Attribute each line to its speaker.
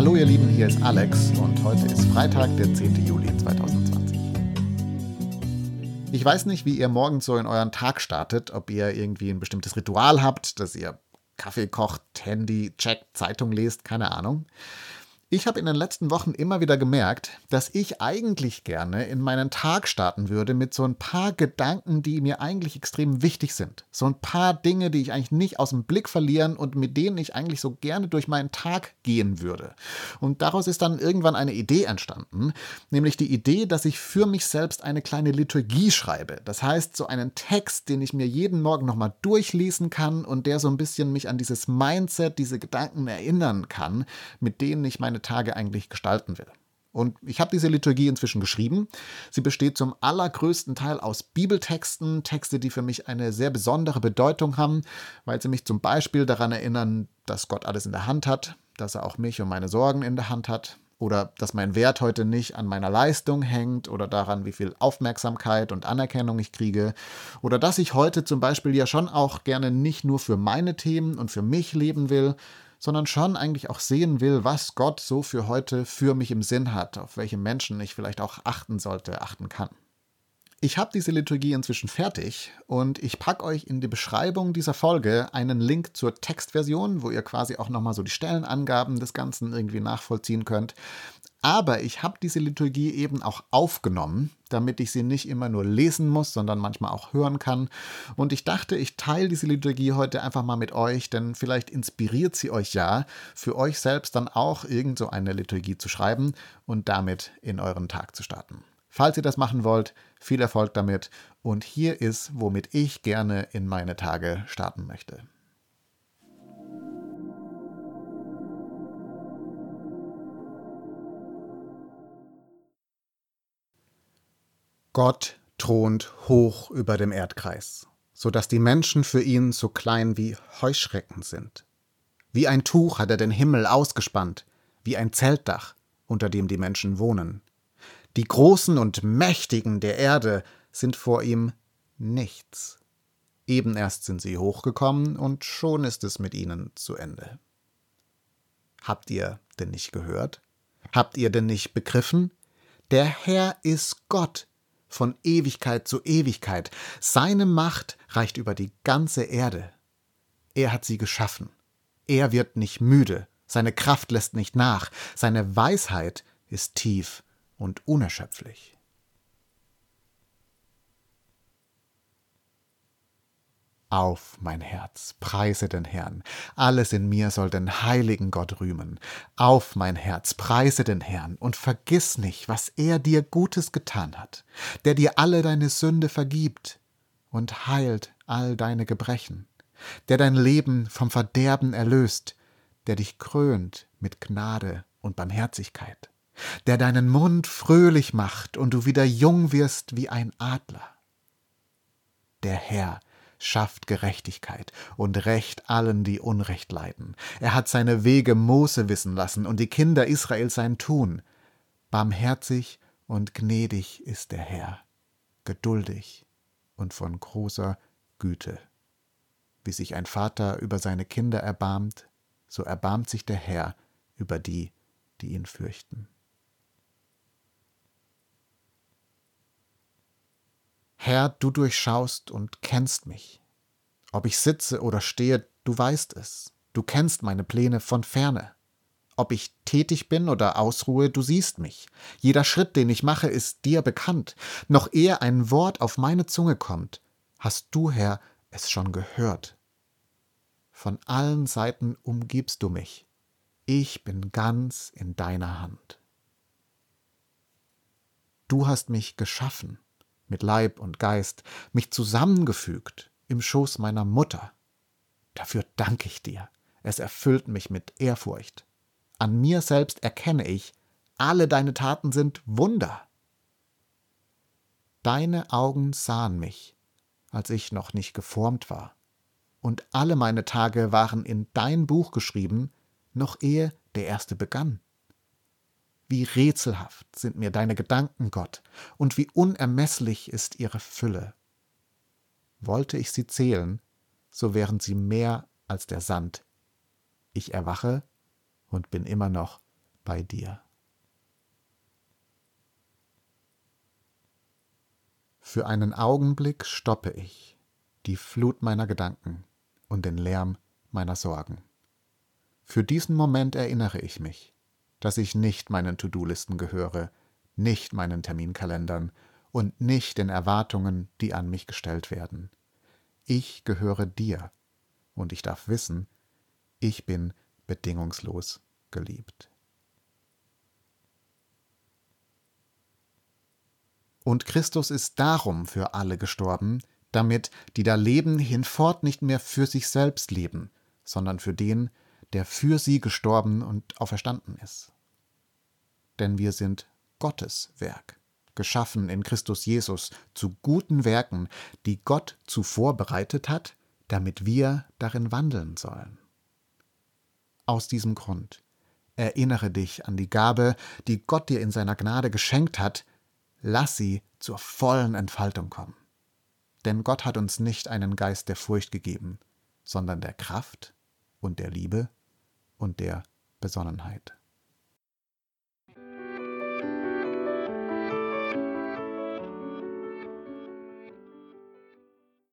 Speaker 1: Hallo ihr Lieben, hier ist Alex und heute ist Freitag, der 10. Juli 2020. Ich weiß nicht, wie ihr morgens so in euren Tag startet, ob ihr irgendwie ein bestimmtes Ritual habt, dass ihr Kaffee kocht, Handy checkt, Zeitung lest, keine Ahnung. Ich habe in den letzten Wochen immer wieder gemerkt, dass ich eigentlich gerne in meinen Tag starten würde mit so ein paar Gedanken, die mir eigentlich extrem wichtig sind. So ein paar Dinge, die ich eigentlich nicht aus dem Blick verlieren und mit denen ich eigentlich so gerne durch meinen Tag gehen würde. Und daraus ist dann irgendwann eine Idee entstanden, nämlich die Idee, dass ich für mich selbst eine kleine Liturgie schreibe. Das heißt, so einen Text, den ich mir jeden Morgen nochmal durchlesen kann und der so ein bisschen mich an dieses Mindset, diese Gedanken erinnern kann, mit denen ich meine Tage eigentlich gestalten will. Und ich habe diese Liturgie inzwischen geschrieben. Sie besteht zum allergrößten Teil aus Bibeltexten, Texte, die für mich eine sehr besondere Bedeutung haben, weil sie mich zum Beispiel daran erinnern, dass Gott alles in der Hand hat, dass er auch mich und meine Sorgen in der Hand hat, oder dass mein Wert heute nicht an meiner Leistung hängt oder daran, wie viel Aufmerksamkeit und Anerkennung ich kriege, oder dass ich heute zum Beispiel ja schon auch gerne nicht nur für meine Themen und für mich leben will, sondern schon eigentlich auch sehen will, was Gott so für heute für mich im Sinn hat, auf welche Menschen ich vielleicht auch achten sollte, achten kann. Ich habe diese Liturgie inzwischen fertig und ich packe euch in die Beschreibung dieser Folge einen Link zur Textversion, wo ihr quasi auch nochmal so die Stellenangaben des Ganzen irgendwie nachvollziehen könnt. Aber ich habe diese Liturgie eben auch aufgenommen, damit ich sie nicht immer nur lesen muss, sondern manchmal auch hören kann. Und ich dachte, ich teile diese Liturgie heute einfach mal mit euch, denn vielleicht inspiriert sie euch ja, für euch selbst dann auch irgend so eine Liturgie zu schreiben und damit in euren Tag zu starten. Falls ihr das machen wollt, viel Erfolg damit. Und hier ist, womit ich gerne in meine Tage starten möchte. Gott thront hoch über dem Erdkreis, so dass die Menschen für ihn so klein wie Heuschrecken sind. Wie ein Tuch hat er den Himmel ausgespannt, wie ein Zeltdach, unter dem die Menschen wohnen. Die Großen und Mächtigen der Erde sind vor ihm nichts. Eben erst sind sie hochgekommen und schon ist es mit ihnen zu Ende. Habt ihr denn nicht gehört? Habt ihr denn nicht begriffen? Der Herr ist Gott, von Ewigkeit zu Ewigkeit. Seine Macht reicht über die ganze Erde. Er hat sie geschaffen. Er wird nicht müde, seine Kraft lässt nicht nach, seine Weisheit ist tief und unerschöpflich. Auf, mein Herz, preise den Herrn, alles in mir soll den heiligen Gott rühmen. Auf, mein Herz, preise den Herrn und vergiss nicht, was er dir Gutes getan hat, der dir alle deine Sünde vergibt und heilt all deine Gebrechen, der dein Leben vom Verderben erlöst, der dich krönt mit Gnade und Barmherzigkeit, der deinen Mund fröhlich macht und du wieder jung wirst wie ein Adler. Der Herr schafft Gerechtigkeit und Recht allen, die Unrecht leiden. Er hat seine Wege Mose wissen lassen und die Kinder Israel sein Tun. Barmherzig und gnädig ist der Herr, geduldig und von großer Güte. Wie sich ein Vater über seine Kinder erbarmt, so erbarmt sich der Herr über die, die ihn fürchten. Herr, du durchschaust und kennst mich. Ob ich sitze oder stehe, du weißt es. Du kennst meine Pläne von ferne. Ob ich tätig bin oder ausruhe, du siehst mich. Jeder Schritt, den ich mache, ist dir bekannt. Noch ehe ein Wort auf meine Zunge kommt, hast du, Herr, es schon gehört. Von allen Seiten umgibst du mich. Ich bin ganz in deiner Hand. Du hast mich geschaffen mit Leib und Geist, mich zusammengefügt im Schoß meiner Mutter. Dafür danke ich dir. Es erfüllt mich mit Ehrfurcht. An mir selbst erkenne ich, alle deine Taten sind Wunder. Deine Augen sahen mich, als ich noch nicht geformt war, und alle meine Tage waren in dein Buch geschrieben, noch ehe der erste begann. Wie rätselhaft sind mir deine Gedanken, Gott, und wie unermesslich ist ihre Fülle. Wollte ich sie zählen, so wären sie mehr als der Sand. Ich erwache und bin immer noch bei dir. Für einen Augenblick stoppe ich die Flut meiner Gedanken und den Lärm meiner Sorgen. Für diesen Moment erinnere ich mich, dass ich nicht meinen To-Do-Listen gehöre, nicht meinen Terminkalendern und nicht den Erwartungen, die an mich gestellt werden. Ich gehöre dir und ich darf wissen, ich bin bedingungslos geliebt. Und Christus ist darum für alle gestorben, damit die da leben hinfort nicht mehr für sich selbst leben, sondern für den, der für sie gestorben und auferstanden ist. Denn wir sind Gottes Werk, geschaffen in Christus Jesus zu guten Werken, die Gott zuvor bereitet hat, damit wir darin wandeln sollen. Aus diesem Grund erinnere dich an die Gabe, die Gott dir in seiner Gnade geschenkt hat, lass sie zur vollen Entfaltung kommen. Denn Gott hat uns nicht einen Geist der Furcht gegeben, sondern der Kraft und der Liebe und der Besonnenheit.